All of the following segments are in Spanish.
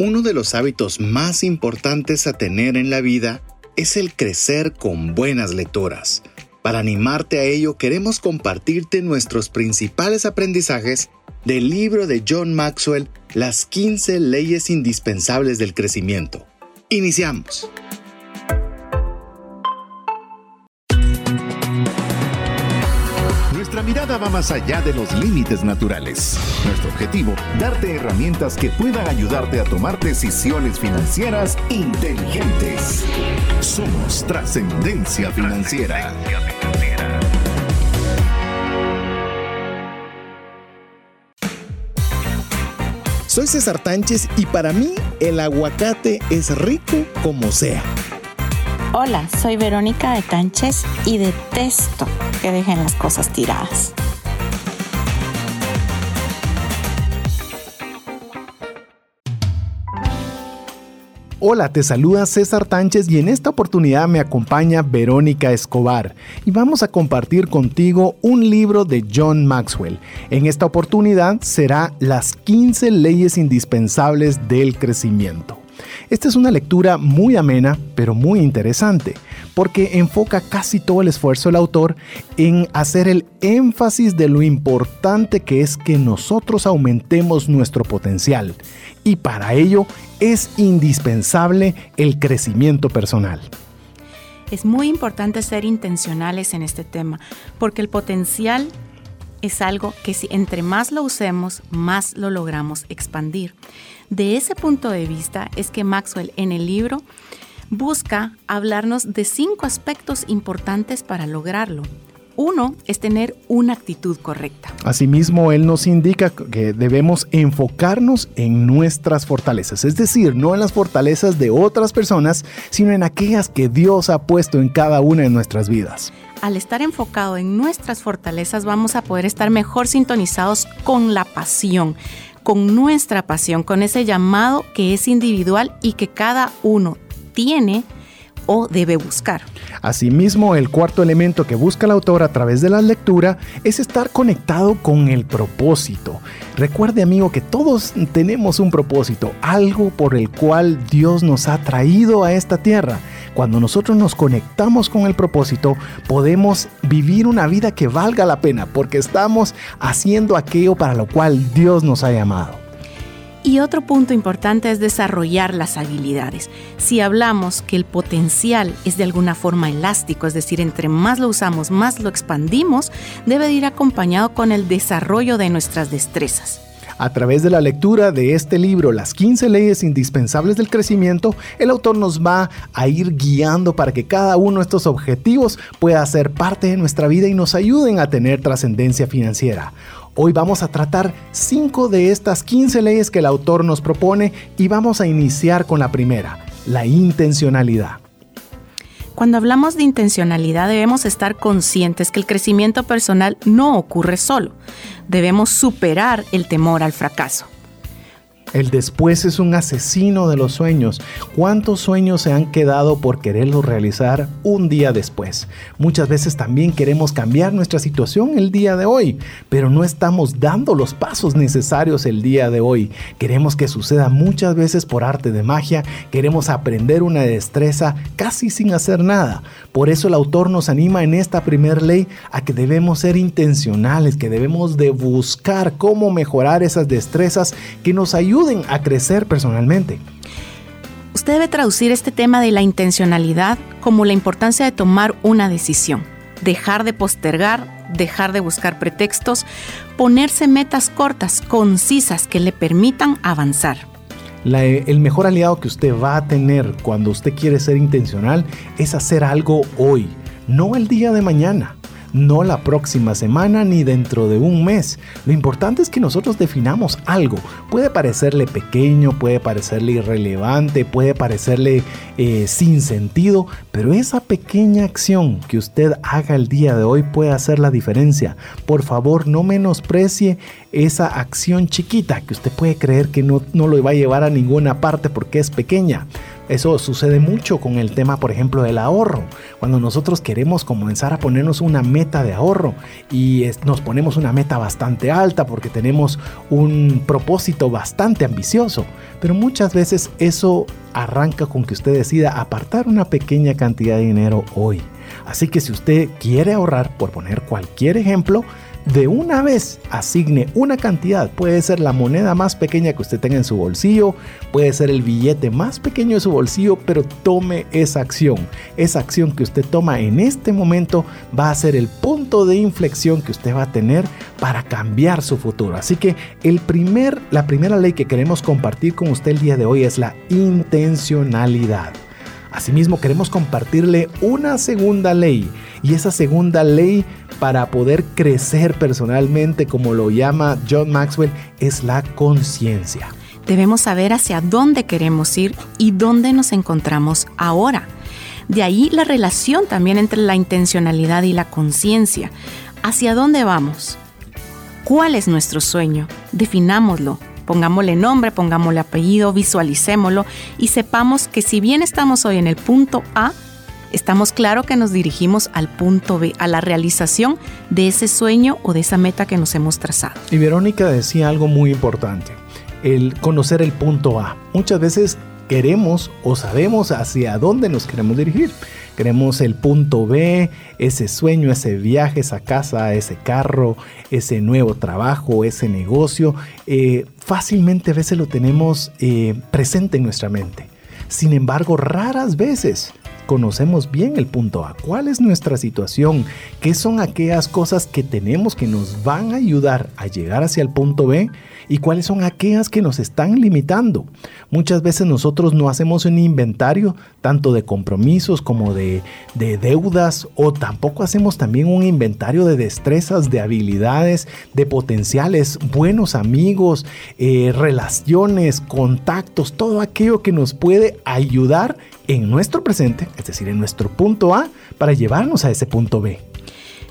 Uno de los hábitos más importantes a tener en la vida es el crecer con buenas lecturas. Para animarte a ello queremos compartirte nuestros principales aprendizajes del libro de John Maxwell, Las 15 leyes indispensables del crecimiento. Iniciamos. Mirada va más allá de los límites naturales. Nuestro objetivo, darte herramientas que puedan ayudarte a tomar decisiones financieras inteligentes. Somos trascendencia financiera. Soy César Tánchez y para mí el aguacate es rico como sea. Hola, soy Verónica de Tánchez y detesto que dejen las cosas tiradas. Hola, te saluda César Tánchez y en esta oportunidad me acompaña Verónica Escobar y vamos a compartir contigo un libro de John Maxwell. En esta oportunidad será Las 15 leyes indispensables del crecimiento. Esta es una lectura muy amena, pero muy interesante, porque enfoca casi todo el esfuerzo del autor en hacer el énfasis de lo importante que es que nosotros aumentemos nuestro potencial. Y para ello es indispensable el crecimiento personal. Es muy importante ser intencionales en este tema, porque el potencial es algo que si entre más lo usemos, más lo logramos expandir. De ese punto de vista es que Maxwell en el libro busca hablarnos de cinco aspectos importantes para lograrlo. Uno es tener una actitud correcta. Asimismo, él nos indica que debemos enfocarnos en nuestras fortalezas, es decir, no en las fortalezas de otras personas, sino en aquellas que Dios ha puesto en cada una de nuestras vidas al estar enfocado en nuestras fortalezas vamos a poder estar mejor sintonizados con la pasión, con nuestra pasión, con ese llamado que es individual y que cada uno tiene o debe buscar. Asimismo, el cuarto elemento que busca el autor a través de la lectura es estar conectado con el propósito. Recuerde amigo que todos tenemos un propósito, algo por el cual Dios nos ha traído a esta tierra. Cuando nosotros nos conectamos con el propósito, podemos vivir una vida que valga la pena porque estamos haciendo aquello para lo cual Dios nos ha llamado. Y otro punto importante es desarrollar las habilidades. Si hablamos que el potencial es de alguna forma elástico, es decir, entre más lo usamos, más lo expandimos, debe ir acompañado con el desarrollo de nuestras destrezas. A través de la lectura de este libro, Las 15 leyes indispensables del crecimiento, el autor nos va a ir guiando para que cada uno de estos objetivos pueda ser parte de nuestra vida y nos ayuden a tener trascendencia financiera. Hoy vamos a tratar 5 de estas 15 leyes que el autor nos propone y vamos a iniciar con la primera, la intencionalidad. Cuando hablamos de intencionalidad debemos estar conscientes que el crecimiento personal no ocurre solo. Debemos superar el temor al fracaso. El después es un asesino de los sueños. ¿Cuántos sueños se han quedado por quererlos realizar un día después? Muchas veces también queremos cambiar nuestra situación el día de hoy, pero no estamos dando los pasos necesarios el día de hoy. Queremos que suceda muchas veces por arte de magia, queremos aprender una destreza casi sin hacer nada. Por eso el autor nos anima en esta primer ley a que debemos ser intencionales, que debemos de buscar cómo mejorar esas destrezas que nos ayudan a crecer personalmente. Usted debe traducir este tema de la intencionalidad como la importancia de tomar una decisión, dejar de postergar, dejar de buscar pretextos, ponerse metas cortas, concisas, que le permitan avanzar. el mejor aliado que usted va a tener cuando usted quiere ser intencional es hacer algo hoy, no el día de mañana no la próxima semana ni dentro de un mes. Lo importante es que nosotros definamos algo. Puede parecerle pequeño, puede parecerle irrelevante, puede parecerle eh, sin sentido, pero esa pequeña acción que usted haga el día de hoy puede hacer la diferencia. Por favor, no menosprecie esa acción chiquita que usted puede creer que no, no lo va a llevar a ninguna parte porque es pequeña Eso sucede mucho con el tema, por ejemplo, del ahorro. Cuando nosotros queremos comenzar a ponernos una meta de ahorro y nos ponemos una meta bastante alta porque tenemos un propósito bastante ambicioso, pero muchas veces eso arranca con que usted decida apartar una pequeña cantidad de dinero hoy. Así que si usted quiere ahorrar, por poner cualquier ejemplo, de una vez asigne una cantidad. Puede ser la moneda más pequeña que usted tenga en su bolsillo, puede ser el billete más pequeño de su bolsillo, pero tome esa acción. Esa acción que usted toma en este momento va a ser el punto de inflexión que usted va a tener para cambiar su futuro. Así que el primer, la primera ley que queremos compartir con usted el día de hoy es la intencionalidad. Asimismo, queremos compartirle una segunda ley y esa segunda ley para poder crecer personalmente, como lo llama John Maxwell, es la conciencia. Debemos saber hacia dónde queremos ir y dónde nos encontramos ahora. De ahí la relación también entre la intencionalidad y la conciencia. ¿Hacia dónde vamos? ¿Cuál es nuestro sueño? Definámoslo. Pongámosle nombre, pongámosle apellido, visualicémoslo y sepamos que si bien estamos hoy en el punto A, estamos claro que nos dirigimos al punto B, a la realización de ese sueño o de esa meta que nos hemos trazado. Y Verónica decía algo muy importante, el conocer el punto A. Muchas veces queremos o sabemos hacia dónde nos queremos dirigir. Queremos el punto B, ese sueño, ese viaje, esa casa, ese carro, ese nuevo trabajo, ese negocio. Eh, fácilmente a veces lo tenemos eh, presente en nuestra mente. Sin embargo, raras veces conocemos bien el punto A, cuál es nuestra situación, qué son aquellas cosas que tenemos que nos van a ayudar a llegar hacia el punto B y cuáles son aquellas que nos están limitando. Muchas veces nosotros no hacemos un inventario tanto de compromisos como de, deudas o tampoco hacemos también un inventario de destrezas, de habilidades, de potenciales, buenos amigos, eh, relaciones, contactos, todo aquello que nos puede ayudar en nuestro presente, es decir, en nuestro punto A, para llevarnos a ese punto B.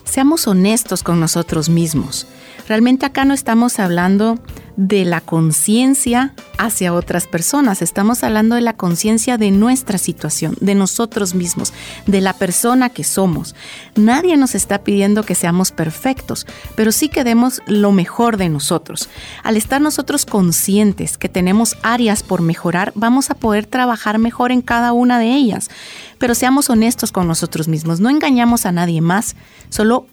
Seamos honestos con nosotros mismos. Realmente acá no estamos hablando de la conciencia hacia otras personas, estamos hablando de la conciencia de nuestra situación, de nosotros mismos, de la persona que somos. Nadie nos está pidiendo que seamos perfectos, pero sí que demos lo mejor de nosotros. Al estar nosotros conscientes que tenemos áreas por mejorar, vamos a poder trabajar mejor en cada una de ellas. Pero seamos honestos con nosotros mismos, no engañamos a nadie más, solo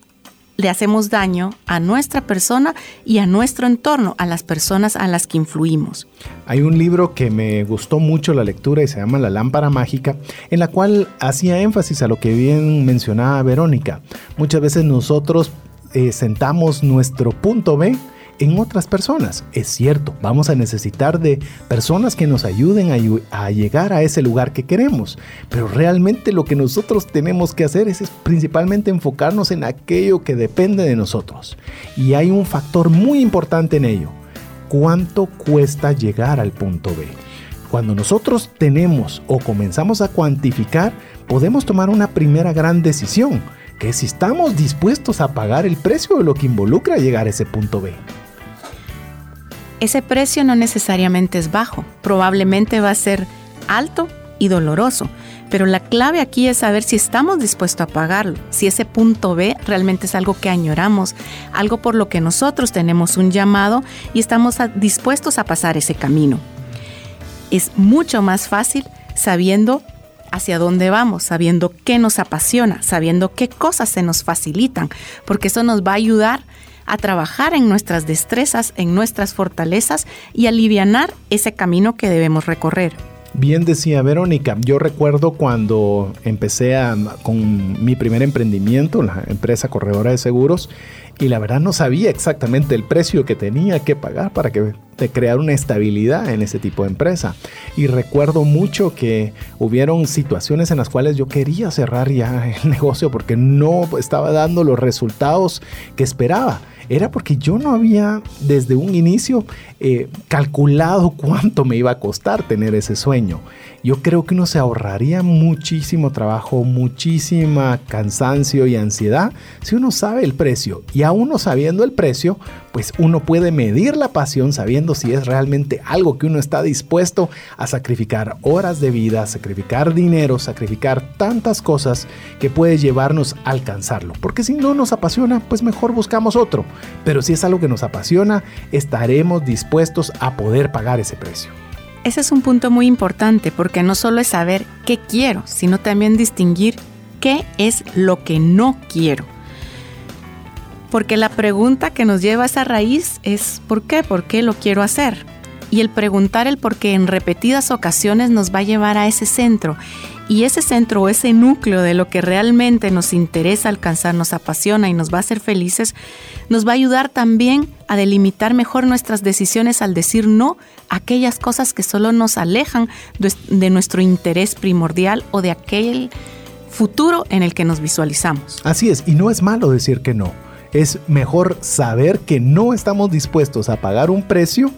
le hacemos daño a nuestra persona y a nuestro entorno, a las personas a las que influimos. Hay un libro que me gustó mucho la lectura y se llama La lámpara mágica, en la cual hacía énfasis a lo que bien mencionaba Verónica. Muchas veces nosotros eh, sentamos nuestro punto B en otras personas. Es cierto, vamos a necesitar de personas que nos ayuden a, llegar a ese lugar que queremos, pero realmente lo que nosotros tenemos que hacer es, principalmente enfocarnos en aquello que depende de nosotros. Y hay un factor muy importante en ello. ¿Cuánto cuesta llegar al punto B? Cuando nosotros tenemos o comenzamos a cuantificar, podemos tomar una primera gran decisión, que si estamos dispuestos a pagar el precio de lo que involucra llegar a ese punto B ese precio no necesariamente es bajo, probablemente va a ser alto y doloroso, pero la clave aquí es saber si estamos dispuestos a pagarlo, si ese punto B realmente es algo que añoramos, algo por lo que nosotros tenemos un llamado y estamos dispuestos a pasar ese camino. Es mucho más fácil sabiendo hacia dónde vamos, sabiendo qué nos apasiona, sabiendo qué cosas se nos facilitan, porque eso nos va a ayudar a trabajar en nuestras destrezas, en nuestras fortalezas y alivianar ese camino que debemos recorrer. Bien decía Verónica, yo recuerdo cuando empecé con mi primer emprendimiento, la empresa corredora de seguros, y la verdad no sabía exactamente el precio que tenía que pagar para que crear una estabilidad en ese tipo de empresa. Y recuerdo mucho que hubieron situaciones en las cuales yo quería cerrar ya el negocio porque no estaba dando los resultados que esperaba era porque yo no había desde un inicio eh, calculado cuánto me iba a costar tener ese sueño. Yo creo que uno se ahorraría muchísimo trabajo, muchísima cansancio y ansiedad si uno sabe el precio. Y a uno sabiendo el precio, pues uno puede medir la pasión sabiendo si es realmente algo que uno está dispuesto a sacrificar horas de vida, sacrificar dinero, sacrificar tantas cosas que puede llevarnos a alcanzarlo. Porque si no nos apasiona, pues mejor buscamos otro. Pero si es algo que nos apasiona, estaremos dispuestos a poder pagar ese precio. Ese es un punto muy importante porque no solo es saber qué quiero, sino también distinguir qué es lo que no quiero. Porque la pregunta que nos lleva a esa raíz es ¿por qué? ¿Por qué lo quiero hacer? Y el preguntar el por qué en repetidas ocasiones nos va a llevar a ese centro. Y ese centro ese núcleo de lo que realmente nos interesa alcanzar, nos apasiona y nos va a hacer felices, nos va a ayudar también a delimitar mejor nuestras decisiones al decir no a aquellas cosas que solo nos alejan de nuestro interés primordial o de aquel futuro en el que nos visualizamos. Así es, y no es malo decir que no. Es mejor saber que no estamos dispuestos a pagar un precio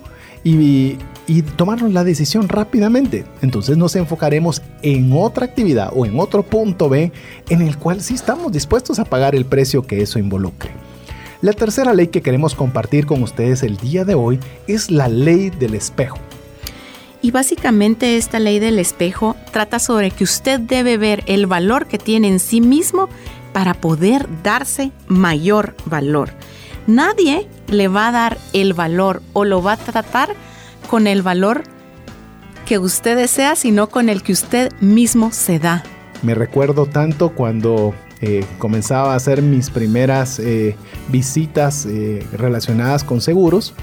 y, y tomarnos la decisión rápidamente. Entonces nos enfocaremos en otra actividad o en otro punto B en el cual sí estamos dispuestos a pagar el precio que eso involucre. La tercera ley que queremos compartir con ustedes el día de hoy es la ley del espejo. Y básicamente esta ley del espejo trata sobre que usted debe ver el valor que tiene en sí mismo para poder darse mayor valor. Nadie le va a dar el valor o lo va a tratar con el valor que usted desea, sino con el que usted mismo se da. Me recuerdo tanto cuando eh, comenzaba a hacer mis primeras eh, visitas eh, relacionadas con seguros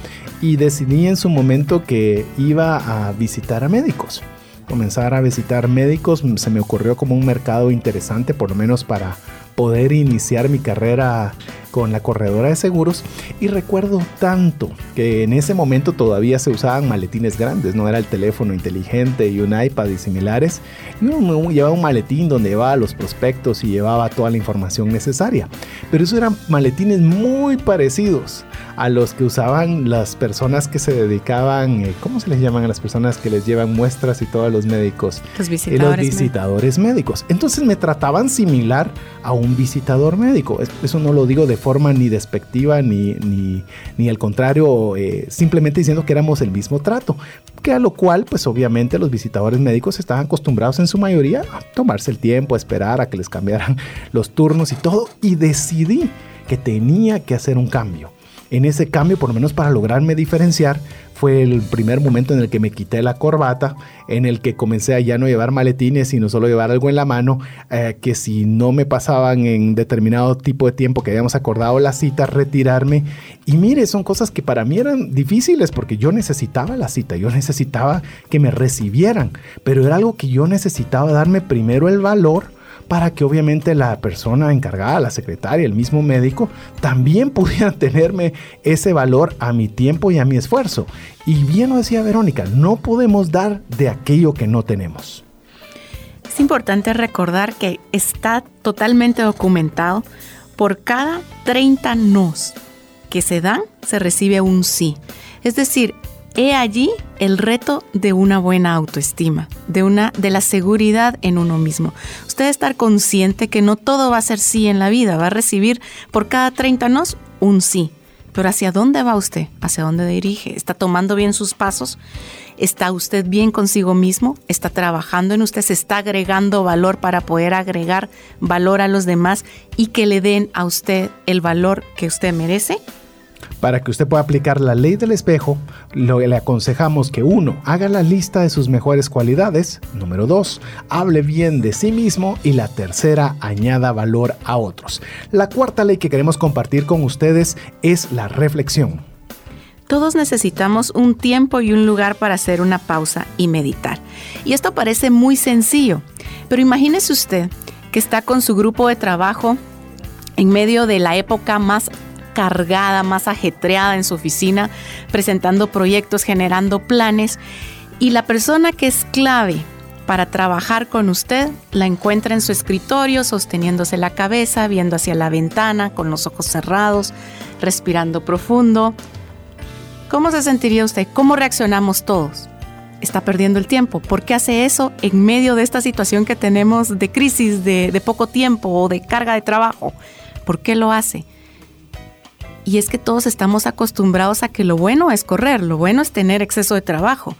y decidí en su momento que iba a visitar a médicos. Comenzar a visitar médicos se me ocurrió como un mercado interesante, por lo menos para poder iniciar mi carrera con la corredora de seguros y recuerdo tanto que en ese momento todavía se usaban maletines grandes, no era el teléfono inteligente y un iPad y similares. Y uno llevaba un maletín donde llevaba los prospectos y llevaba toda la información necesaria. Pero esos eran maletines muy parecidos a los que usaban las personas que se dedicaban, eh, ¿cómo se les llaman a las personas que les llevan muestras y todos los médicos? Los visitadores, los visitadores médicos. Entonces me trataban similar a un visitador médico. Eso no lo digo de forma ni despectiva ni, ni, ni al contrario, eh, simplemente diciendo que éramos el mismo trato. Que a lo cual, pues obviamente los visitadores médicos estaban acostumbrados en su mayoría a tomarse el tiempo, a esperar a que les cambiaran los turnos y todo. Y decidí que tenía que hacer un cambio en ese cambio, por lo menos para lograrme diferenciar, fue el primer momento en el que me quité la corbata, en el que comencé a ya no llevar maletines, sino solo llevar algo en la mano, eh, que si no me pasaban en determinado tipo de tiempo que habíamos acordado la cita, retirarme. Y mire, son cosas que para mí eran difíciles porque yo necesitaba la cita, yo necesitaba que me recibieran, pero era algo que yo necesitaba darme primero el valor para que obviamente la persona encargada, la secretaria, el mismo médico, también pudiera tenerme ese valor a mi tiempo y a mi esfuerzo. Y bien lo decía Verónica, no podemos dar de aquello que no tenemos. Es importante recordar que está totalmente documentado por cada 30 nos que se dan, se recibe un sí. Es decir, He allí el reto de una buena autoestima, de una de la seguridad en uno mismo. Usted estar consciente que no todo va a ser sí en la vida, va a recibir por cada 30 nos un sí. Pero ¿hacia dónde va usted? ¿Hacia dónde dirige? ¿Está tomando bien sus pasos? ¿Está usted bien consigo mismo? ¿Está trabajando en usted? ¿Se está agregando valor para poder agregar valor a los demás y que le den a usted el valor que usted merece? Para que usted pueda aplicar la ley del espejo, lo, le aconsejamos que uno, haga la lista de sus mejores cualidades, número dos, hable bien de sí mismo y la tercera, añada valor a otros. La cuarta ley que queremos compartir con ustedes es la reflexión. Todos necesitamos un tiempo y un lugar para hacer una pausa y meditar. Y esto parece muy sencillo, pero imagínese usted que está con su grupo de trabajo en medio de la época más cargada, más ajetreada en su oficina, presentando proyectos, generando planes. Y la persona que es clave para trabajar con usted la encuentra en su escritorio, sosteniéndose la cabeza, viendo hacia la ventana, con los ojos cerrados, respirando profundo. ¿Cómo se sentiría usted? ¿Cómo reaccionamos todos? Está perdiendo el tiempo. ¿Por qué hace eso en medio de esta situación que tenemos de crisis, de, de poco tiempo o de carga de trabajo? ¿Por qué lo hace? Y es que todos estamos acostumbrados a que lo bueno es correr, lo bueno es tener exceso de trabajo.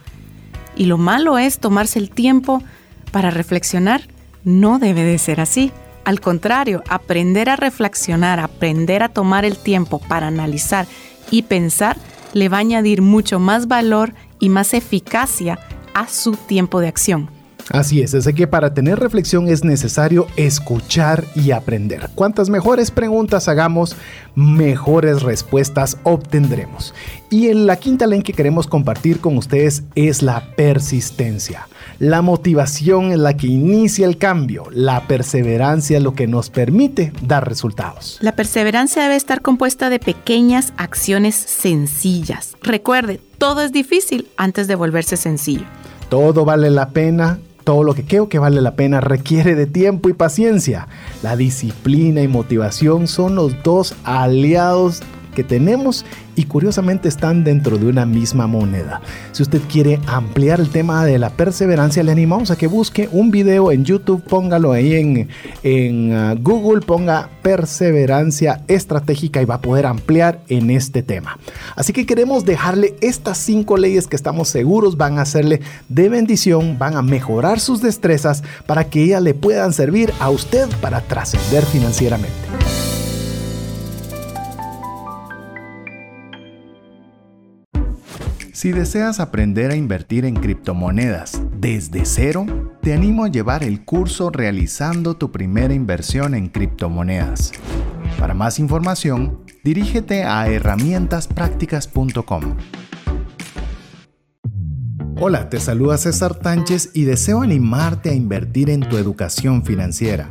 Y lo malo es tomarse el tiempo para reflexionar. No debe de ser así. Al contrario, aprender a reflexionar, aprender a tomar el tiempo para analizar y pensar le va a añadir mucho más valor y más eficacia a su tiempo de acción. Así es, es que para tener reflexión es necesario escuchar y aprender. Cuantas mejores preguntas hagamos, mejores respuestas obtendremos. Y en la quinta ley que queremos compartir con ustedes es la persistencia. La motivación es la que inicia el cambio, la perseverancia es lo que nos permite dar resultados. La perseverancia debe estar compuesta de pequeñas acciones sencillas. Recuerde, todo es difícil antes de volverse sencillo. Todo vale la pena todo lo que creo que vale la pena requiere de tiempo y paciencia. La disciplina y motivación son los dos aliados que tenemos y curiosamente están dentro de una misma moneda. Si usted quiere ampliar el tema de la perseverancia, le animamos a que busque un video en YouTube, póngalo ahí en, en uh, Google, ponga perseverancia estratégica y va a poder ampliar en este tema. Así que queremos dejarle estas cinco leyes que estamos seguros van a hacerle de bendición, van a mejorar sus destrezas para que ellas le puedan servir a usted para trascender financieramente. Si deseas aprender a invertir en criptomonedas desde cero, te animo a llevar el curso Realizando tu primera inversión en criptomonedas. Para más información, dirígete a herramientasprácticas.com. Hola, te saluda César Tánchez y deseo animarte a invertir en tu educación financiera.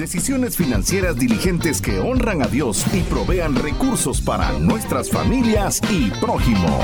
Decisiones financieras diligentes que honran a Dios y provean recursos para nuestras familias y prójimo.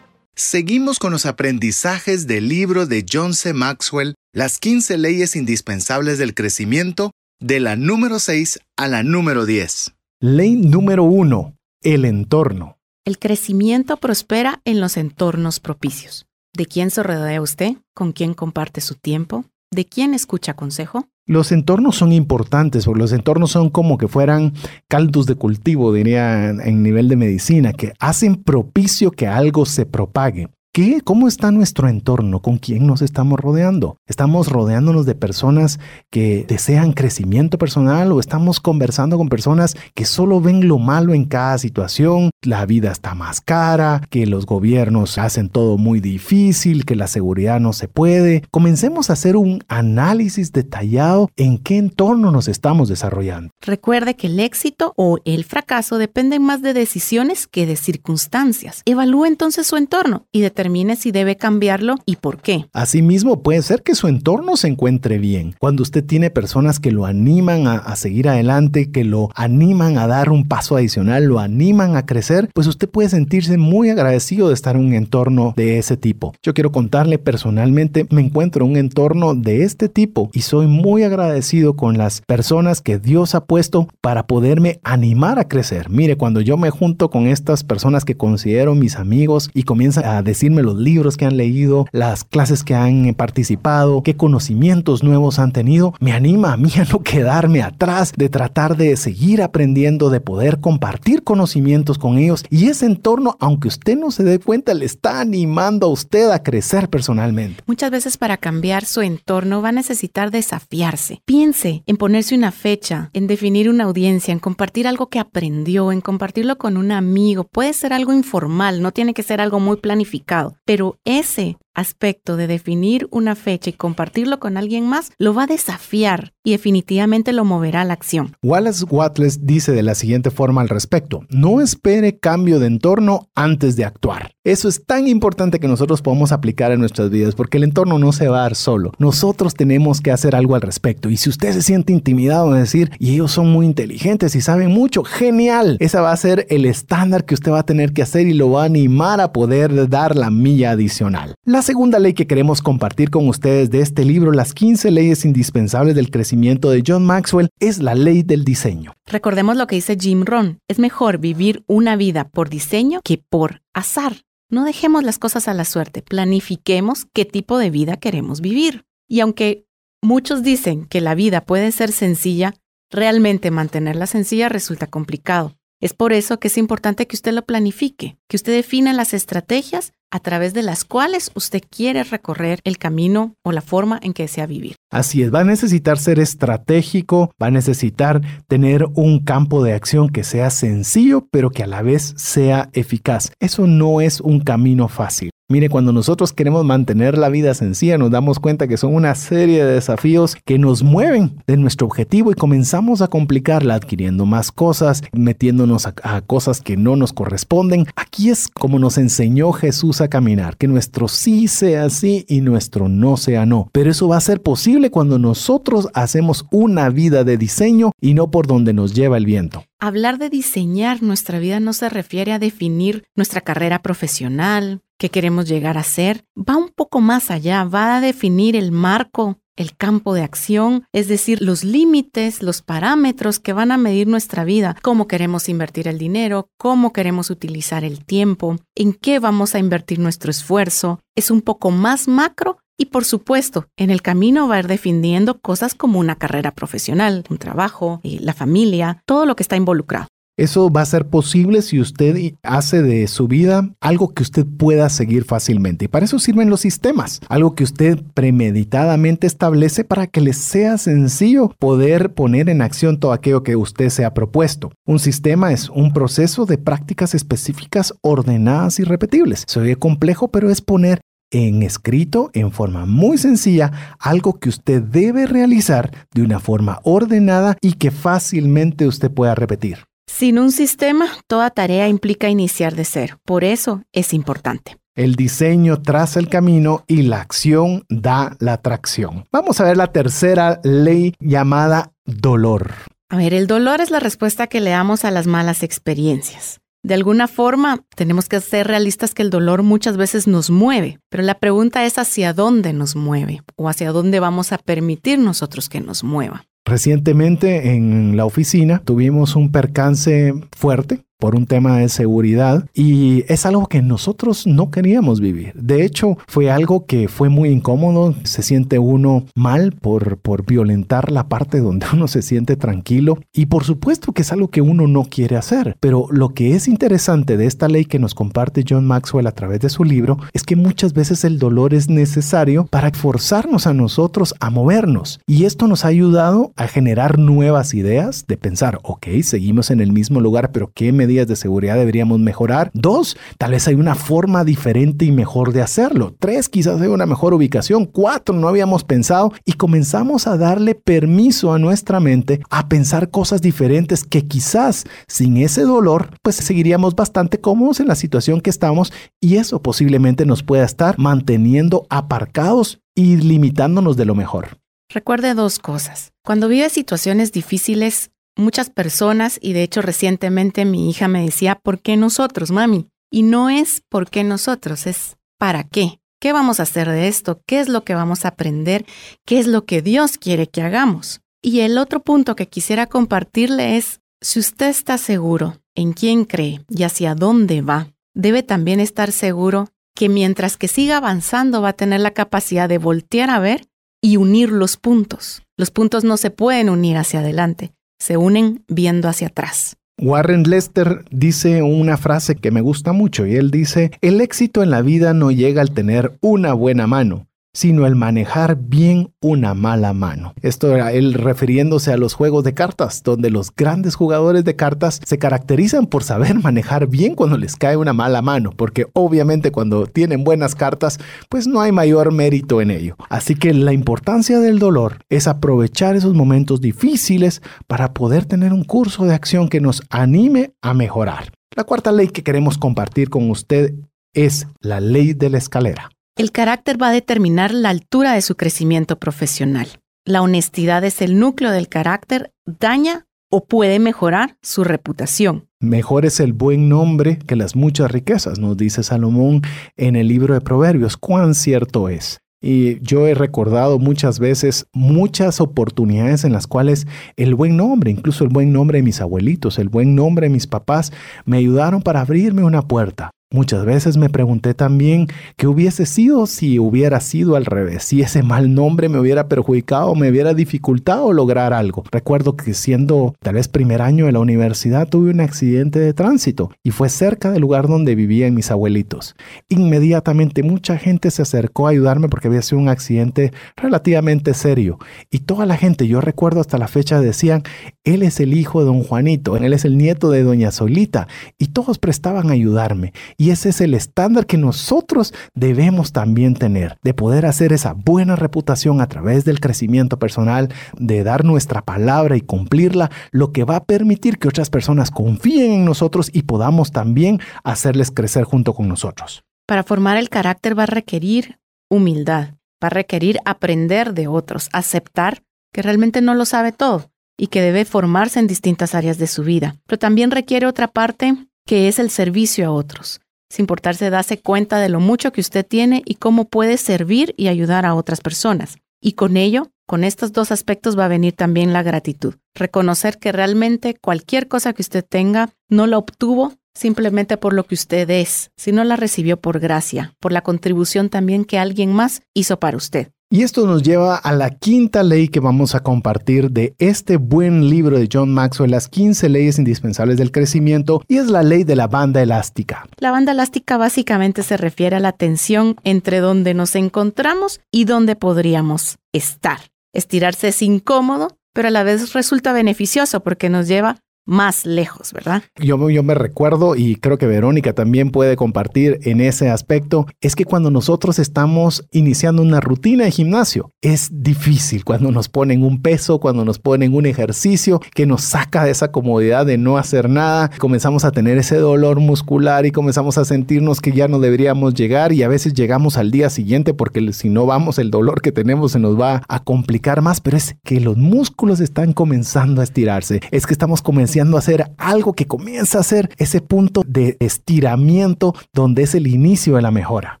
Seguimos con los aprendizajes del libro de John C. Maxwell, Las 15 leyes indispensables del crecimiento, de la número 6 a la número 10. Ley número 1. El entorno. El crecimiento prospera en los entornos propicios. ¿De quién se rodea usted? ¿Con quién comparte su tiempo? ¿De quién escucha consejo? Los entornos son importantes, porque los entornos son como que fueran caldos de cultivo, diría en nivel de medicina, que hacen propicio que algo se propague. ¿Qué? ¿Cómo está nuestro entorno? ¿Con quién nos estamos rodeando? ¿Estamos rodeándonos de personas que desean crecimiento personal o estamos conversando con personas que solo ven lo malo en cada situación? La vida está más cara, que los gobiernos hacen todo muy difícil, que la seguridad no se puede. Comencemos a hacer un análisis detallado en qué entorno nos estamos desarrollando. Recuerde que el éxito o el fracaso dependen más de decisiones que de circunstancias. Evalúe entonces su entorno y determine determine si debe cambiarlo y por qué. Asimismo, puede ser que su entorno se encuentre bien. Cuando usted tiene personas que lo animan a, a seguir adelante, que lo animan a dar un paso adicional, lo animan a crecer, pues usted puede sentirse muy agradecido de estar en un entorno de ese tipo. Yo quiero contarle personalmente, me encuentro en un entorno de este tipo y soy muy agradecido con las personas que Dios ha puesto para poderme animar a crecer. Mire, cuando yo me junto con estas personas que considero mis amigos y comienzan a decir los libros que han leído, las clases que han participado, qué conocimientos nuevos han tenido, me anima a mí a no quedarme atrás, de tratar de seguir aprendiendo, de poder compartir conocimientos con ellos. Y ese entorno, aunque usted no se dé cuenta, le está animando a usted a crecer personalmente. Muchas veces para cambiar su entorno va a necesitar desafiarse. Piense en ponerse una fecha, en definir una audiencia, en compartir algo que aprendió, en compartirlo con un amigo. Puede ser algo informal, no tiene que ser algo muy planificado pero ese aspecto de definir una fecha y compartirlo con alguien más lo va a desafiar y definitivamente lo moverá a la acción. Wallace Wattles dice de la siguiente forma al respecto, no espere cambio de entorno antes de actuar. Eso es tan importante que nosotros podamos aplicar en nuestras vidas porque el entorno no se va a dar solo. Nosotros tenemos que hacer algo al respecto y si usted se siente intimidado de decir, y ellos son muy inteligentes y saben mucho, genial. Esa va a ser el estándar que usted va a tener que hacer y lo va a animar a poder dar la milla adicional. La segunda ley que queremos compartir con ustedes de este libro, Las 15 leyes indispensables del crecimiento de John Maxwell, es la ley del diseño. Recordemos lo que dice Jim Rohn, es mejor vivir una vida por diseño que por azar. No dejemos las cosas a la suerte, planifiquemos qué tipo de vida queremos vivir. Y aunque muchos dicen que la vida puede ser sencilla, realmente mantenerla sencilla resulta complicado. Es por eso que es importante que usted lo planifique, que usted defina las estrategias a través de las cuales usted quiere recorrer el camino o la forma en que desea vivir. Así es, va a necesitar ser estratégico, va a necesitar tener un campo de acción que sea sencillo, pero que a la vez sea eficaz. Eso no es un camino fácil. Mire, cuando nosotros queremos mantener la vida sencilla, nos damos cuenta que son una serie de desafíos que nos mueven de nuestro objetivo y comenzamos a complicarla adquiriendo más cosas, metiéndonos a, cosas que no nos corresponden. Aquí es como nos enseñó Jesús a caminar, que nuestro sí sea sí y nuestro no sea no. Pero eso va a ser posible cuando nosotros hacemos una vida de diseño y no por donde nos lleva el viento. Hablar de diseñar nuestra vida no se refiere a definir nuestra carrera profesional, qué queremos llegar a ser, va un poco más allá, va a definir el marco el campo de acción, es decir, los límites, los parámetros que van a medir nuestra vida, cómo queremos invertir el dinero, cómo queremos utilizar el tiempo, en qué vamos a invertir nuestro esfuerzo. Es un poco más macro y por supuesto, en el camino va a ir definiendo cosas como una carrera profesional, un trabajo, eh, la familia, todo lo que está involucrado. Eso va a ser posible si usted hace de su vida algo que usted pueda seguir fácilmente. Y para eso sirven los sistemas, algo que usted premeditadamente establece para que le sea sencillo poder poner en acción todo aquello que usted se ha propuesto. Un sistema es un proceso de prácticas específicas ordenadas y repetibles. Se oye complejo, pero es poner en escrito, en forma muy sencilla, algo que usted debe realizar de una forma ordenada y que fácilmente usted pueda repetir. Sin un sistema, toda tarea implica iniciar de cero. Por eso es importante. El diseño traza el camino y la acción da la atracción. Vamos a ver la tercera ley llamada dolor. A ver, el dolor es la respuesta que le damos a las malas experiencias. De alguna forma, tenemos que ser realistas que el dolor muchas veces nos mueve, pero la pregunta es hacia dónde nos mueve o hacia dónde vamos a permitir nosotros que nos mueva. Recientemente en la oficina tuvimos un percance fuerte por un tema de seguridad y es algo que nosotros no queríamos vivir. De hecho, fue algo que fue muy incómodo, se siente uno mal por, por violentar la parte donde uno se siente tranquilo y por supuesto que es algo que uno no quiere hacer, pero lo que es interesante de esta ley que nos comparte John Maxwell a través de su libro es que muchas veces el dolor es necesario para forzarnos a nosotros a movernos y esto nos ha ayudado a generar nuevas ideas de pensar, ok, seguimos en el mismo lugar, pero ¿qué me de seguridad deberíamos mejorar. Dos, tal vez hay una forma diferente y mejor de hacerlo. Tres, quizás hay una mejor ubicación. Cuatro, no habíamos pensado y comenzamos a darle permiso a nuestra mente a pensar cosas diferentes que quizás sin ese dolor, pues seguiríamos bastante cómodos en la situación que estamos y eso posiblemente nos pueda estar manteniendo aparcados y limitándonos de lo mejor. Recuerde dos cosas. Cuando vive situaciones difíciles, muchas personas y de hecho recientemente mi hija me decía, ¿por qué nosotros, mami? Y no es por qué nosotros, es para qué. ¿Qué vamos a hacer de esto? ¿Qué es lo que vamos a aprender? ¿Qué es lo que Dios quiere que hagamos? Y el otro punto que quisiera compartirle es, si usted está seguro en quién cree y hacia dónde va, debe también estar seguro que mientras que siga avanzando va a tener la capacidad de voltear a ver y unir los puntos. Los puntos no se pueden unir hacia adelante, se unen viendo hacia atrás. Warren Lester dice una frase que me gusta mucho y él dice, el éxito en la vida no llega al tener una buena mano, sino el manejar bien una mala mano. Esto era él refiriéndose a los juegos de cartas, donde los grandes jugadores de cartas se caracterizan por saber manejar bien cuando les cae una mala mano, porque obviamente cuando tienen buenas cartas, pues no hay mayor mérito en ello. Así que la importancia del dolor es aprovechar esos momentos difíciles para poder tener un curso de acción que nos anime a mejorar. La cuarta ley que queremos compartir con usted es la ley de la escalera. El carácter va a determinar la altura de su crecimiento profesional. La honestidad es el núcleo del carácter, daña o puede mejorar su reputación. Mejor es el buen nombre que las muchas riquezas, nos dice Salomón en el libro de Proverbios. Cuán cierto es. Y yo he recordado muchas veces muchas oportunidades en las cuales el buen nombre, incluso el buen nombre de mis abuelitos, el buen nombre de mis papás, me ayudaron para abrirme una puerta. Muchas veces me pregunté también qué hubiese sido si hubiera sido al revés, si ese mal nombre me hubiera perjudicado me hubiera dificultado lograr algo. Recuerdo que siendo tal vez primer año de la universidad tuve un accidente de tránsito y fue cerca del lugar donde vivían mis abuelitos. Inmediatamente mucha gente se acercó a ayudarme porque había sido un accidente relativamente serio y toda la gente, yo recuerdo hasta la fecha decían, él es el hijo de don Juanito, él es el nieto de doña Solita y todos prestaban a ayudarme. Ese es el estándar que nosotros debemos también tener, de poder hacer esa buena reputación a través del crecimiento personal, de dar nuestra palabra y cumplirla, lo que va a permitir que otras personas confíen en nosotros y podamos también hacerles crecer junto con nosotros. Para formar el carácter va a requerir humildad, va a requerir aprender de otros, aceptar que realmente no lo sabe todo y que debe formarse en distintas áreas de su vida. Pero también requiere otra parte que es el servicio a otros sin importarse darse cuenta de lo mucho que usted tiene y cómo puede servir y ayudar a otras personas. Y con ello, con estos dos aspectos va a venir también la gratitud. Reconocer que realmente cualquier cosa que usted tenga no la obtuvo simplemente por lo que usted es, sino la recibió por gracia, por la contribución también que alguien más hizo para usted. Y esto nos lleva a la quinta ley que vamos a compartir de este buen libro de John Maxwell, las 15 leyes indispensables del crecimiento, y es la ley de la banda elástica. La banda elástica básicamente se refiere a la tensión entre donde nos encontramos y donde podríamos estar. Estirarse es incómodo, pero a la vez resulta beneficioso porque nos lleva más lejos, ¿verdad? Yo, yo me recuerdo y creo que Verónica también puede compartir en ese aspecto, es que cuando nosotros estamos iniciando una rutina de gimnasio, es difícil cuando nos ponen un peso, cuando nos ponen un ejercicio que nos saca de esa comodidad de no hacer nada, comenzamos a tener ese dolor muscular y comenzamos a sentirnos que ya no deberíamos llegar y a veces llegamos al día siguiente porque si no vamos el dolor que tenemos se nos va a complicar más, pero es que los músculos están comenzando a estirarse, es que estamos comenzando a hacer algo que comienza a ser ese punto de estiramiento donde es el inicio de la mejora.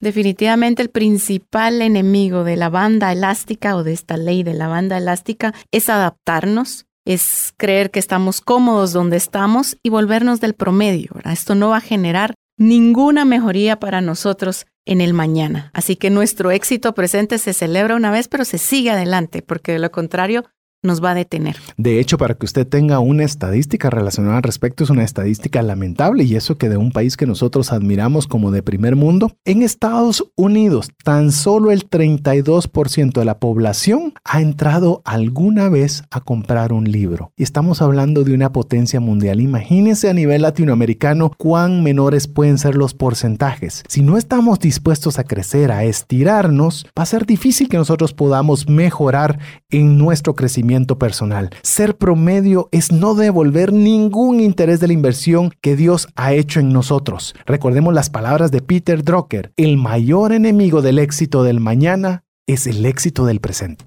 Definitivamente el principal enemigo de la banda elástica o de esta ley de la banda elástica es adaptarnos, es creer que estamos cómodos donde estamos y volvernos del promedio. Esto no va a generar ninguna mejoría para nosotros en el mañana. Así que nuestro éxito presente se celebra una vez, pero se sigue adelante, porque de lo contrario nos va a detener. De hecho, para que usted tenga una estadística relacionada al respecto, es una estadística lamentable y eso que de un país que nosotros admiramos como de primer mundo, en Estados Unidos tan solo el 32% de la población ha entrado alguna vez a comprar un libro. Y estamos hablando de una potencia mundial. Imagínense a nivel latinoamericano cuán menores pueden ser los porcentajes. Si no estamos dispuestos a crecer, a estirarnos, va a ser difícil que nosotros podamos mejorar en nuestro crecimiento personal. Ser promedio es no devolver ningún interés de la inversión que Dios ha hecho en nosotros. Recordemos las palabras de Peter Drucker, el mayor enemigo del éxito del mañana es el éxito del presente.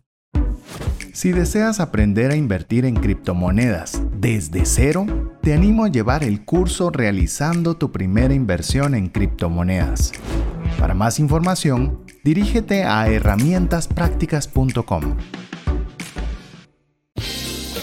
Si deseas aprender a invertir en criptomonedas desde cero, te animo a llevar el curso Realizando tu primera inversión en criptomonedas. Para más información, dirígete a herramientasprácticas.com.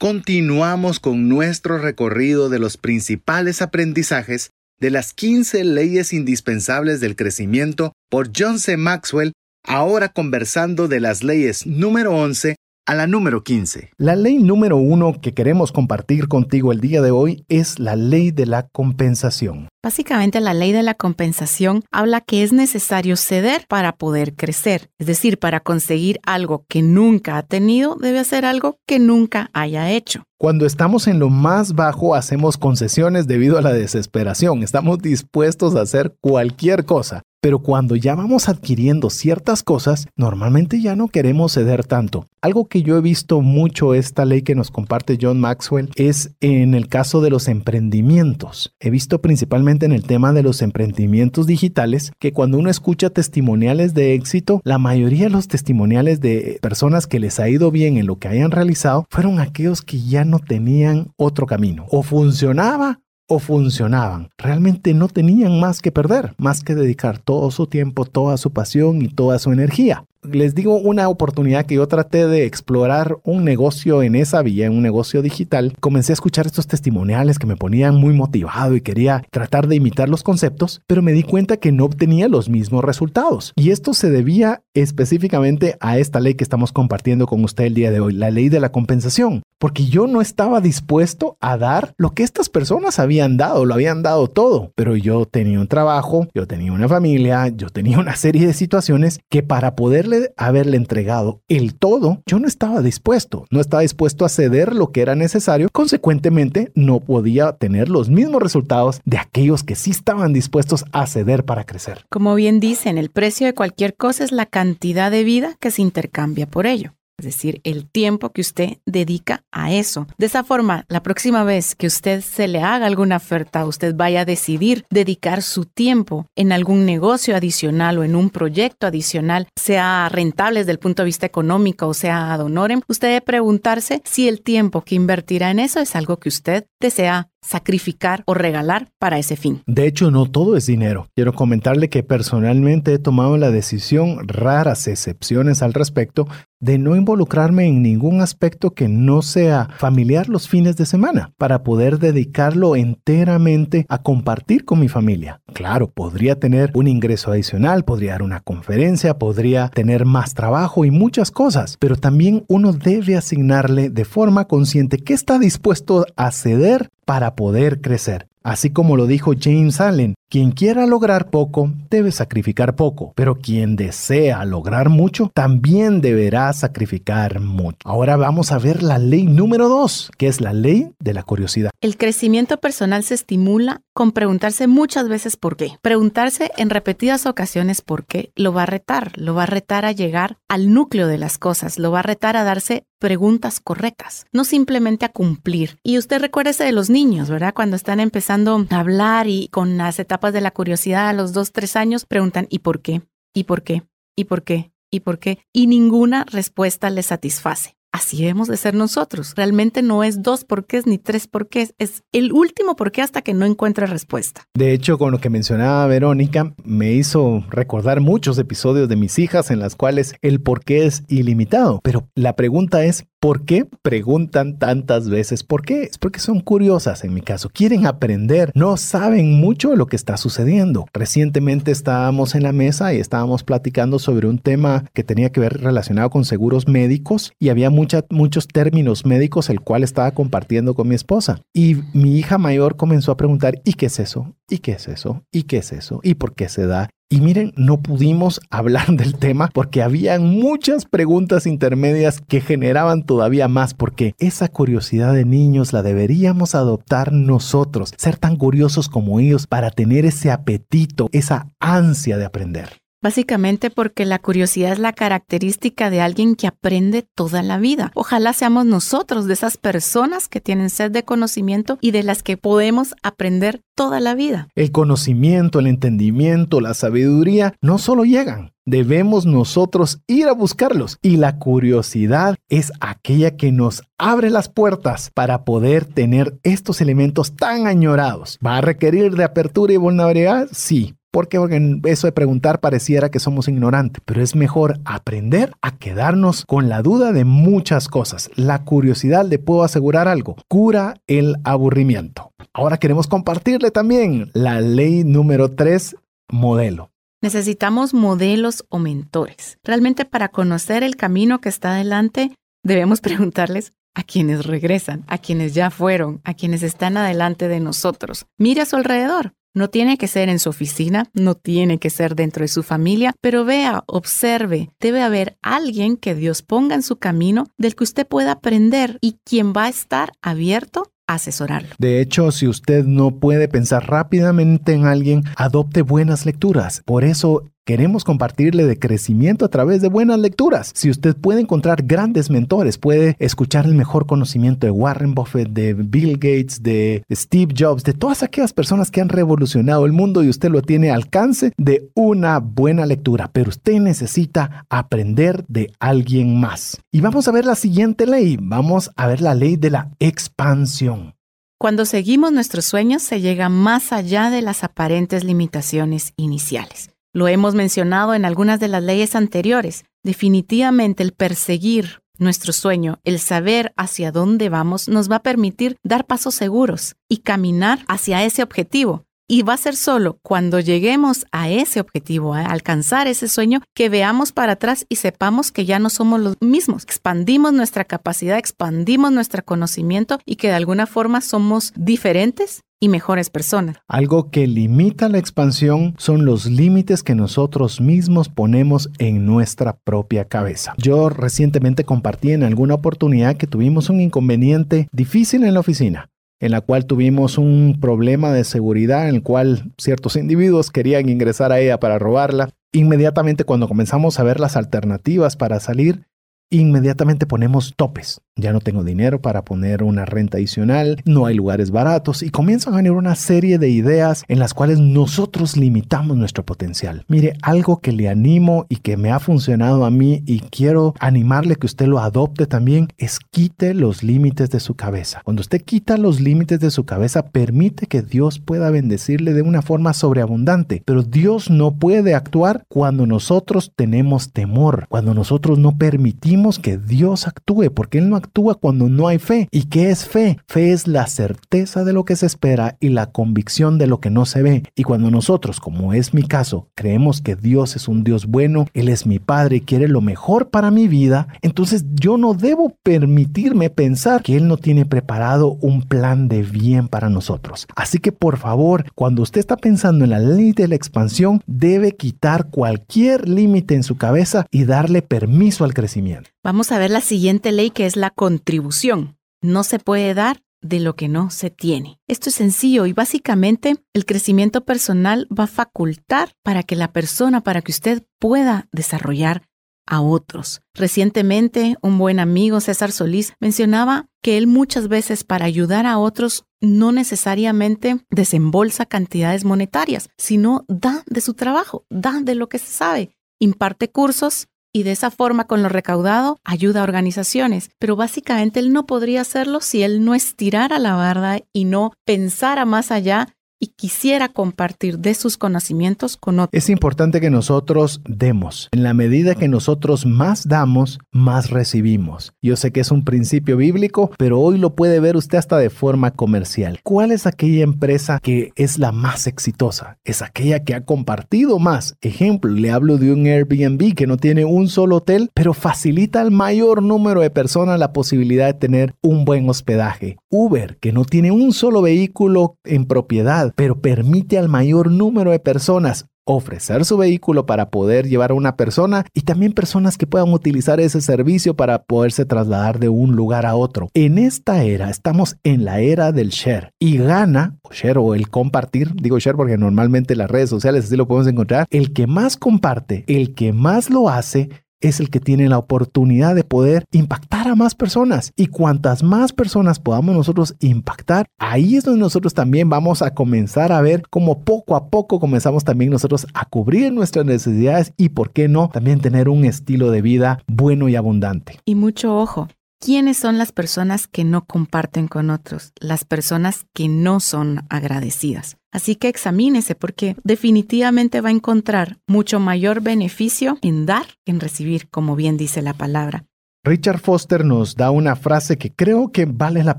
Continuamos con nuestro recorrido de los principales aprendizajes de las 15 leyes indispensables del crecimiento por John C. Maxwell, ahora conversando de las leyes número 11 a la número 15. La ley número uno que queremos compartir contigo el día de hoy es la ley de la compensación. Básicamente la ley de la compensación habla que es necesario ceder para poder crecer. Es decir, para conseguir algo que nunca ha tenido, debe hacer algo que nunca haya hecho. Cuando estamos en lo más bajo hacemos concesiones debido a la desesperación. Estamos dispuestos a hacer cualquier cosa. Pero cuando ya vamos adquiriendo ciertas cosas, normalmente ya no queremos ceder tanto. Algo que yo he visto mucho esta ley que nos comparte John Maxwell es en el caso de los emprendimientos. He visto principalmente en el tema de los emprendimientos digitales que cuando uno escucha testimoniales de éxito, la mayoría de los testimoniales de personas que les ha ido bien en lo que hayan realizado fueron aquellos que ya no tenían otro camino. O funcionaba o funcionaban. Realmente no tenían más que perder, más que dedicar todo su tiempo, toda su pasión y toda su energía les digo una oportunidad que yo traté de explorar un negocio en esa vía, un negocio digital. Comencé a escuchar estos testimoniales que me ponían muy motivado y quería tratar de imitar los conceptos, pero me di cuenta que no obtenía los mismos resultados. Y esto se debía específicamente a esta ley que estamos compartiendo con usted el día de hoy, la ley de la compensación, porque yo no estaba dispuesto a dar lo que estas personas habían dado, lo habían dado todo, pero yo tenía un trabajo, yo tenía una familia, yo tenía una serie de situaciones que para poder haberle entregado el todo, yo no estaba dispuesto, no estaba dispuesto a ceder lo que era necesario, consecuentemente no podía tener los mismos resultados de aquellos que sí estaban dispuestos a ceder para crecer. Como bien dicen, el precio de cualquier cosa es la cantidad de vida que se intercambia por ello es decir, el tiempo que usted dedica a eso. De esa forma, la próxima vez que usted se le haga alguna oferta, usted vaya a decidir dedicar su tiempo en algún negocio adicional o en un proyecto adicional, sea rentable desde el punto de vista económico o sea ad honorem, usted debe preguntarse si el tiempo que invertirá en eso es algo que usted desea sacrificar o regalar para ese fin. De hecho, no todo es dinero. Quiero comentarle que personalmente he tomado la decisión, raras excepciones al respecto, de no involucrarme en ningún aspecto que no sea familiar los fines de semana, para poder dedicarlo enteramente a compartir con mi familia. Claro, podría tener un ingreso adicional, podría dar una conferencia, podría tener más trabajo y muchas cosas, pero también uno debe asignarle de forma consciente qué está dispuesto a ceder para poder crecer. Así como lo dijo James Allen, quien quiera lograr poco debe sacrificar poco, pero quien desea lograr mucho también deberá sacrificar mucho. Ahora vamos a ver la ley número dos, que es la ley de la curiosidad. El crecimiento personal se estimula con preguntarse muchas veces por qué. Preguntarse en repetidas ocasiones por qué lo va a retar, lo va a retar a llegar al núcleo de las cosas, lo va a retar a darse preguntas correctas, no simplemente a cumplir. Y usted recuérdese de los niños, ¿verdad? Cuando están empezando a hablar y con las etapas de la curiosidad a los dos, tres años, preguntan ¿y por qué? ¿Y por qué? ¿Y por qué? ¿Y por qué? Y ninguna respuesta les satisface. Así debemos de ser nosotros. Realmente no es dos porqués ni tres porqués, es el último porqué hasta que no encuentre respuesta. De hecho, con lo que mencionaba Verónica, me hizo recordar muchos episodios de mis hijas en las cuales el porqué es ilimitado. Pero la pregunta es, ¿Por qué preguntan tantas veces por qué? Es porque son curiosas en mi caso, quieren aprender, no saben mucho lo que está sucediendo. Recientemente estábamos en la mesa y estábamos platicando sobre un tema que tenía que ver relacionado con seguros médicos y había muchos términos médicos el cual estaba compartiendo con mi esposa. Y mi hija mayor comenzó a preguntar, ¿y qué es eso? ¿Y qué es eso? ¿Y qué es eso? ¿Y por qué se da? Y miren, no pudimos hablar del tema porque había muchas preguntas intermedias que generaban todavía más porque esa curiosidad de niños la deberíamos adoptar nosotros, ser tan curiosos como ellos para tener ese apetito, esa ansia de aprender. Básicamente porque la curiosidad es la característica de alguien que aprende toda la vida. Ojalá seamos nosotros de esas personas que tienen sed de conocimiento y de las que podemos aprender toda la vida. El conocimiento, el entendimiento, la sabiduría no solo llegan, debemos nosotros ir a buscarlos. Y la curiosidad es aquella que nos abre las puertas para poder tener estos elementos tan añorados. ¿Va a requerir de apertura y vulnerabilidad? Sí, porque eso de preguntar pareciera que somos ignorantes, pero es mejor aprender a quedarnos con la duda de muchas cosas. La curiosidad, le puedo asegurar algo, cura el aburrimiento. Ahora queremos compartirle también la ley número 3, modelo. Necesitamos modelos o mentores. Realmente para conocer el camino que está adelante, debemos preguntarles a quienes regresan, a quienes ya fueron, a quienes están adelante de nosotros. Mire a su alrededor. No tiene que ser en su oficina, no tiene que ser dentro de su familia, pero vea, observe, debe haber alguien que Dios ponga en su camino del que usted pueda aprender y quien va a estar abierto a asesorarlo. De hecho, si usted no puede pensar rápidamente en alguien, adopte buenas lecturas. Por eso Queremos compartirle de crecimiento a través de buenas lecturas. Si usted puede encontrar grandes mentores, puede escuchar el mejor conocimiento de Warren Buffett, de Bill Gates, de Steve Jobs, de todas aquellas personas que han revolucionado el mundo y usted lo tiene al alcance de una buena lectura, pero usted necesita aprender de alguien más. Y vamos a ver la siguiente ley, vamos a ver la ley de la expansión. Cuando seguimos nuestros sueños se llega más allá de las aparentes limitaciones iniciales. Lo hemos mencionado en algunas de las leyes anteriores. Definitivamente el perseguir nuestro sueño, el saber hacia dónde vamos, nos va a permitir dar pasos seguros y caminar hacia ese objetivo. Y va a ser solo cuando lleguemos a ese objetivo, a alcanzar ese sueño, que veamos para atrás y sepamos que ya no somos los mismos. Expandimos nuestra capacidad, expandimos nuestro conocimiento y que de alguna forma somos diferentes y mejores personas. Algo que limita la expansión son los límites que nosotros mismos ponemos en nuestra propia cabeza. Yo recientemente compartí en alguna oportunidad que tuvimos un inconveniente difícil en la oficina en la cual tuvimos un problema de seguridad en el cual ciertos individuos querían ingresar a ella para robarla. Inmediatamente cuando comenzamos a ver las alternativas para salir, inmediatamente ponemos topes. Ya no tengo dinero para poner una renta adicional, no hay lugares baratos y comienzan a venir una serie de ideas en las cuales nosotros limitamos nuestro potencial. Mire, algo que le animo y que me ha funcionado a mí y quiero animarle que usted lo adopte también es quite los límites de su cabeza. Cuando usted quita los límites de su cabeza, permite que Dios pueda bendecirle de una forma sobreabundante. Pero Dios no puede actuar cuando nosotros tenemos temor, cuando nosotros no permitimos que Dios actúe, porque Él no actúa cuando no hay fe. ¿Y qué es fe? Fe es la certeza de lo que se espera y la convicción de lo que no se ve. Y cuando nosotros, como es mi caso, creemos que Dios es un Dios bueno, Él es mi Padre y quiere lo mejor para mi vida, entonces yo no debo permitirme pensar que Él no tiene preparado un plan de bien para nosotros. Así que por favor, cuando usted está pensando en la ley de la expansión, debe quitar cualquier límite en su cabeza y darle permiso al crecimiento. Vamos a ver la siguiente ley que es la contribución. No se puede dar de lo que no se tiene. Esto es sencillo y básicamente el crecimiento personal va a facultar para que la persona, para que usted pueda desarrollar a otros. Recientemente, un buen amigo, César Solís, mencionaba que él muchas veces para ayudar a otros no necesariamente desembolsa cantidades monetarias, sino da de su trabajo, da de lo que se sabe, imparte cursos, y de esa forma con lo recaudado ayuda a organizaciones. Pero básicamente él no podría hacerlo si él no estirara la barda y no pensara más allá y quisiera compartir de sus conocimientos con otros. Es importante que nosotros demos. En la medida que nosotros más damos, más recibimos. Yo sé que es un principio bíblico, pero hoy lo puede ver usted hasta de forma comercial. ¿Cuál es aquella empresa que es la más exitosa? Es aquella que ha compartido más. Ejemplo, le hablo de un Airbnb que no tiene un solo hotel, pero facilita al mayor número de personas la posibilidad de tener un buen hospedaje. Uber, que no tiene un solo vehículo en propiedad, pero permite al mayor número de personas ofrecer su vehículo para poder llevar a una persona y también personas que puedan utilizar ese servicio para poderse trasladar de un lugar a otro. En esta era estamos en la era del share y gana o share o el compartir, digo share porque normalmente las redes sociales así lo podemos encontrar, el que más comparte, el que más lo hace es el que tiene la oportunidad de poder impactar a más personas. Y cuantas más personas podamos nosotros impactar, ahí es donde nosotros también vamos a comenzar a ver cómo poco a poco comenzamos también nosotros a cubrir nuestras necesidades y, ¿por qué no?, también tener un estilo de vida bueno y abundante. Y mucho ojo, ¿Quiénes son las personas que no comparten con otros? Las personas que no son agradecidas. Así que examínese porque definitivamente va a encontrar mucho mayor beneficio en dar que en recibir, como bien dice la palabra. Richard Foster nos da una frase que creo que vale la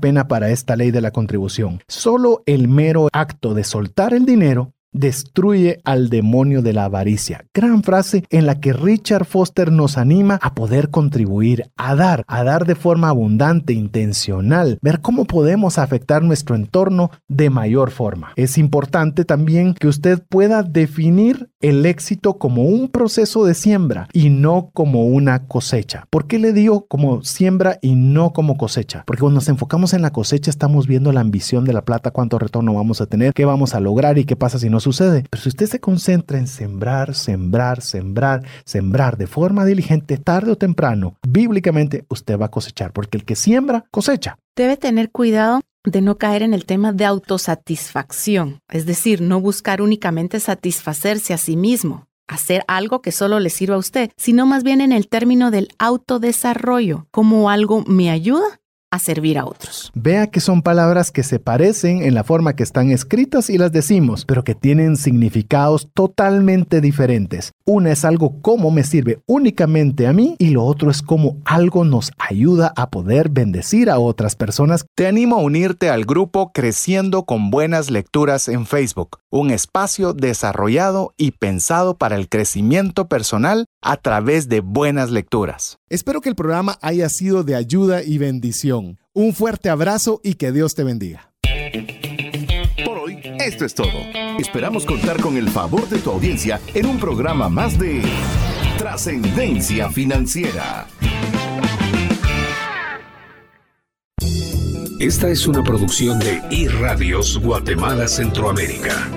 pena para esta ley de la contribución. Solo el mero acto de soltar el dinero destruye al demonio de la avaricia. Gran frase en la que Richard Foster nos anima a poder contribuir, a dar, a dar de forma abundante, intencional, ver cómo podemos afectar nuestro entorno de mayor forma. Es importante también que usted pueda definir el éxito como un proceso de siembra y no como una cosecha. ¿Por qué le digo como siembra y no como cosecha? Porque cuando nos enfocamos en la cosecha estamos viendo la ambición de la plata, cuánto retorno vamos a tener, qué vamos a lograr y qué pasa si no sucede. Pero si usted se concentra en sembrar, sembrar, sembrar, sembrar de forma diligente, tarde o temprano, bíblicamente usted va a cosechar, porque el que siembra, cosecha. Debe tener cuidado de no caer en el tema de autosatisfacción, es decir, no buscar únicamente satisfacerse a sí mismo, hacer algo que solo le sirva a usted, sino más bien en el término del autodesarrollo, como algo me ayuda a servir a otros. Vea que son palabras que se parecen en la forma que están escritas y las decimos, pero que tienen significados totalmente diferentes. Una es algo como me sirve únicamente a mí y lo otro es como algo nos ayuda a poder bendecir a otras personas. Te animo a unirte al grupo Creciendo con Buenas Lecturas en Facebook, un espacio desarrollado y pensado para el crecimiento personal a través de buenas lecturas. Espero que el programa haya sido de ayuda y bendición. Un fuerte abrazo y que Dios te bendiga. Por hoy, esto es todo. Esperamos contar con el favor de tu audiencia en un programa más de Trascendencia Financiera. Esta es una producción de iRadios Guatemala Centroamérica.